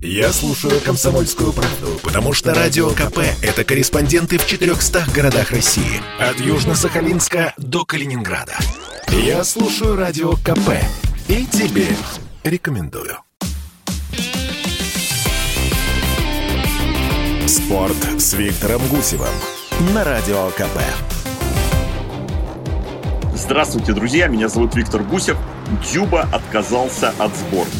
Я слушаю «Комсомольскую правду», потому что «Радио КП» — это корреспонденты в 400 городах России. От Южно-Сахалинска до Калининграда. Я слушаю «Радио КП» и тебе рекомендую. Спорт с Виктором Гусевым на Радио КП. Здравствуйте, друзья, меня зовут Виктор Гусев. Дюба отказался от сборной.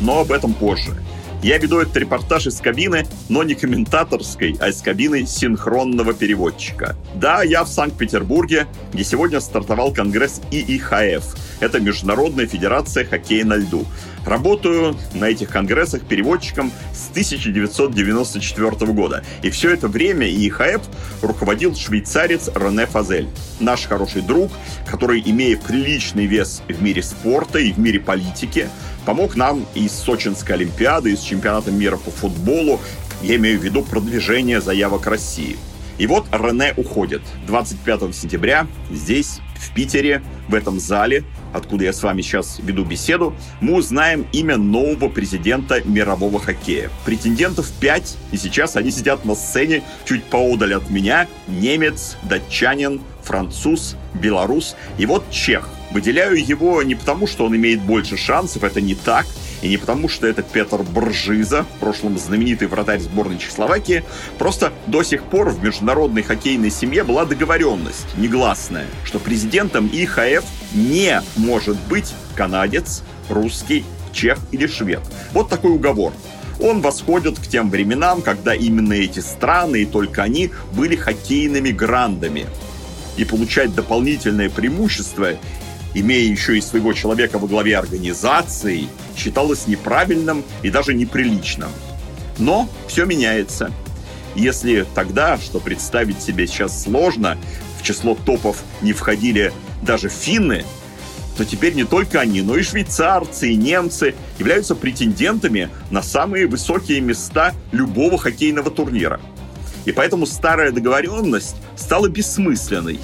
Но об этом позже. Я веду этот репортаж из кабины, но не комментаторской, а из кабины синхронного переводчика. Да, я в Санкт-Петербурге, где сегодня стартовал конгресс ИИХФ. Это Международная Федерация Хоккея на льду. Работаю на этих конгрессах переводчиком с 1994 года. И все это время ИИХФ руководил швейцарец Рене Фазель. Наш хороший друг, который, имея приличный вес в мире спорта и в мире политики, помог нам из Сочинской Олимпиады, из чемпионата мира по футболу, я имею в виду продвижение заявок России. И вот Рене уходит. 25 сентября здесь, в Питере, в этом зале, откуда я с вами сейчас веду беседу, мы узнаем имя нового президента мирового хоккея. Претендентов 5, и сейчас они сидят на сцене чуть поодаль от меня. Немец, датчанин, француз, белорус и вот чех – Выделяю его не потому, что он имеет больше шансов, это не так, и не потому, что это Петр Бржиза, в прошлом знаменитый вратарь сборной Чехословакии, просто до сих пор в международной хоккейной семье была договоренность, негласная, что президентом ИХФ не может быть канадец, русский, чех или швед. Вот такой уговор. Он восходит к тем временам, когда именно эти страны и только они были хоккейными грандами. И получать дополнительное преимущество имея еще и своего человека во главе организации, считалось неправильным и даже неприличным. Но все меняется. Если тогда, что представить себе сейчас сложно, в число топов не входили даже финны, то теперь не только они, но и швейцарцы, и немцы являются претендентами на самые высокие места любого хоккейного турнира. И поэтому старая договоренность стала бессмысленной,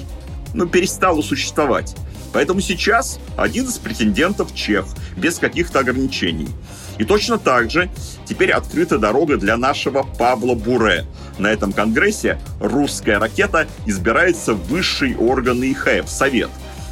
ну, перестала существовать. Поэтому сейчас один из претендентов чех, без каких-то ограничений. И точно так же теперь открыта дорога для нашего Павла Буре. На этом конгрессе русская ракета избирается в высший орган ИХФ, Совет.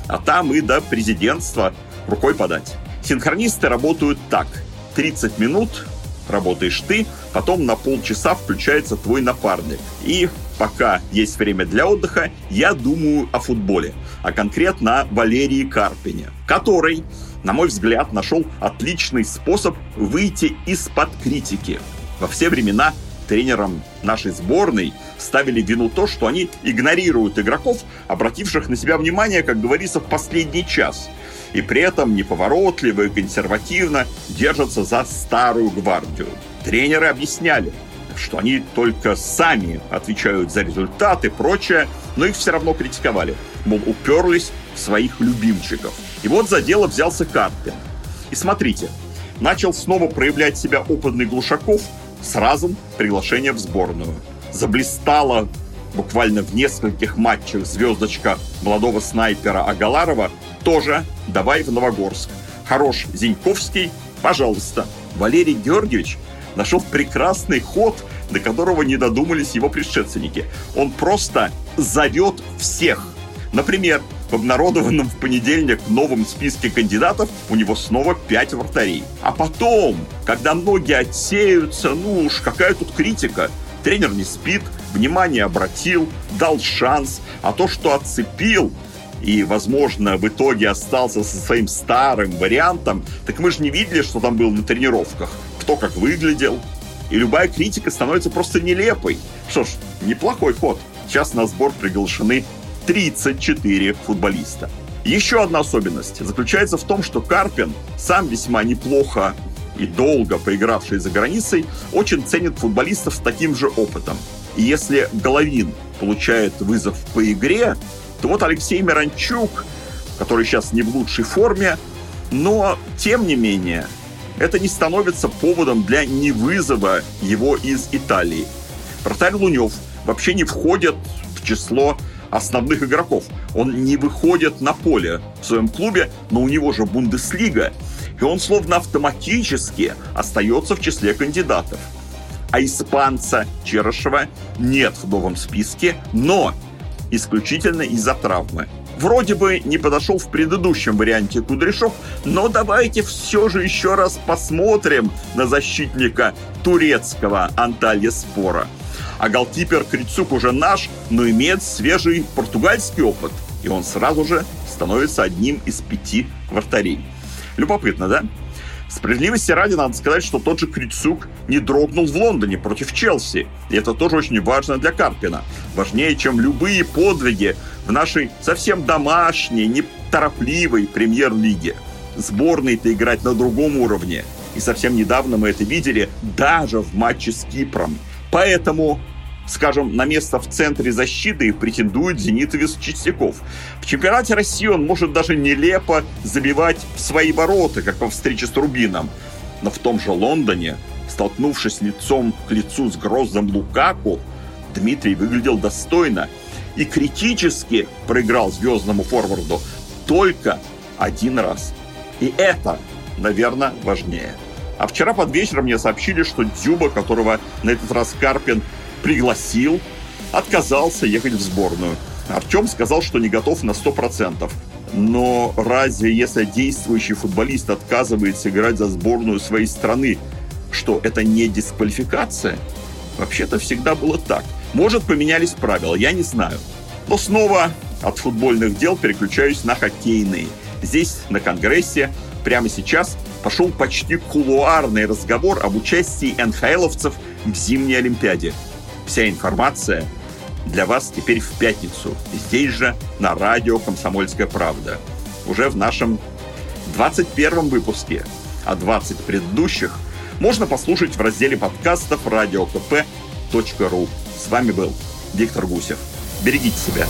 А там и до президентства рукой подать. Синхронисты работают так. 30 минут работаешь ты, потом на полчаса включается твой напарник. И пока есть время для отдыха, я думаю о футболе, а конкретно о Валерии Карпине, который, на мой взгляд, нашел отличный способ выйти из-под критики. Во все времена тренерам нашей сборной ставили вину то, что они игнорируют игроков, обративших на себя внимание, как говорится, в последний час. И при этом неповоротливо и консервативно держатся за старую гвардию. Тренеры объясняли, что они только сами отвечают за результаты и прочее, но их все равно критиковали. Мол, уперлись в своих любимчиков. И вот за дело взялся Карпин. И смотрите, начал снова проявлять себя опытный Глушаков, сразу приглашение в сборную. Заблистала буквально в нескольких матчах звездочка молодого снайпера Агаларова тоже давай в Новогорск. Хорош Зиньковский, пожалуйста. Валерий Георгиевич нашел прекрасный ход, до которого не додумались его предшественники. Он просто зовет всех. Например, в обнародованном в понедельник новом списке кандидатов у него снова пять вратарей. А потом, когда многие отсеются, ну уж какая тут критика, тренер не спит, внимание обратил, дал шанс, а то, что отцепил, и, возможно, в итоге остался со своим старым вариантом, так мы же не видели, что там было на тренировках, кто как выглядел. И любая критика становится просто нелепой. Что ж, неплохой ход. Сейчас на сбор приглашены 34 футболиста. Еще одна особенность заключается в том, что Карпин, сам весьма неплохо и долго поигравший за границей, очень ценит футболистов с таким же опытом. И если Головин получает вызов по игре, то вот Алексей Миранчук, который сейчас не в лучшей форме, но тем не менее это не становится поводом для невызова его из Италии. Вратарь Лунев вообще не входит в число основных игроков. Он не выходит на поле в своем клубе, но у него же Бундеслига. и он словно автоматически остается в числе кандидатов. А испанца Черышева нет в новом списке, но исключительно из-за травмы. Вроде бы не подошел в предыдущем варианте Кудряшов, но давайте все же еще раз посмотрим на защитника турецкого Анталья Спора. А голкипер Крицук уже наш, но имеет свежий португальский опыт, и он сразу же становится одним из пяти вратарей. Любопытно, да? Справедливости ради надо сказать, что тот же Крицук не дрогнул в Лондоне против Челси. И это тоже очень важно для Карпина. Важнее, чем любые подвиги в нашей совсем домашней, неторопливой премьер-лиге. Сборной-то играть на другом уровне. И совсем недавно мы это видели даже в матче с Кипром. Поэтому скажем, на место в центре защиты претендует зенитовец Чистяков. В чемпионате России он может даже нелепо забивать в свои ворота, как во встрече с Рубином. Но в том же Лондоне, столкнувшись лицом к лицу с грозным Лукаку, Дмитрий выглядел достойно и критически проиграл звездному форварду только один раз. И это, наверное, важнее. А вчера под вечером мне сообщили, что Дзюба, которого на этот раз Карпин пригласил, отказался ехать в сборную. Артем сказал, что не готов на 100%. Но разве если действующий футболист отказывается играть за сборную своей страны, что это не дисквалификация? Вообще-то всегда было так. Может, поменялись правила, я не знаю. Но снова от футбольных дел переключаюсь на хоккейные. Здесь, на Конгрессе, прямо сейчас пошел почти кулуарный разговор об участии НХЛовцев в зимней Олимпиаде. Вся информация для вас теперь в пятницу. Здесь же на радио «Комсомольская правда». Уже в нашем 21 выпуске, а 20 предыдущих можно послушать в разделе подкастов радиокп.ру. С вами был Виктор Гусев. Берегите себя.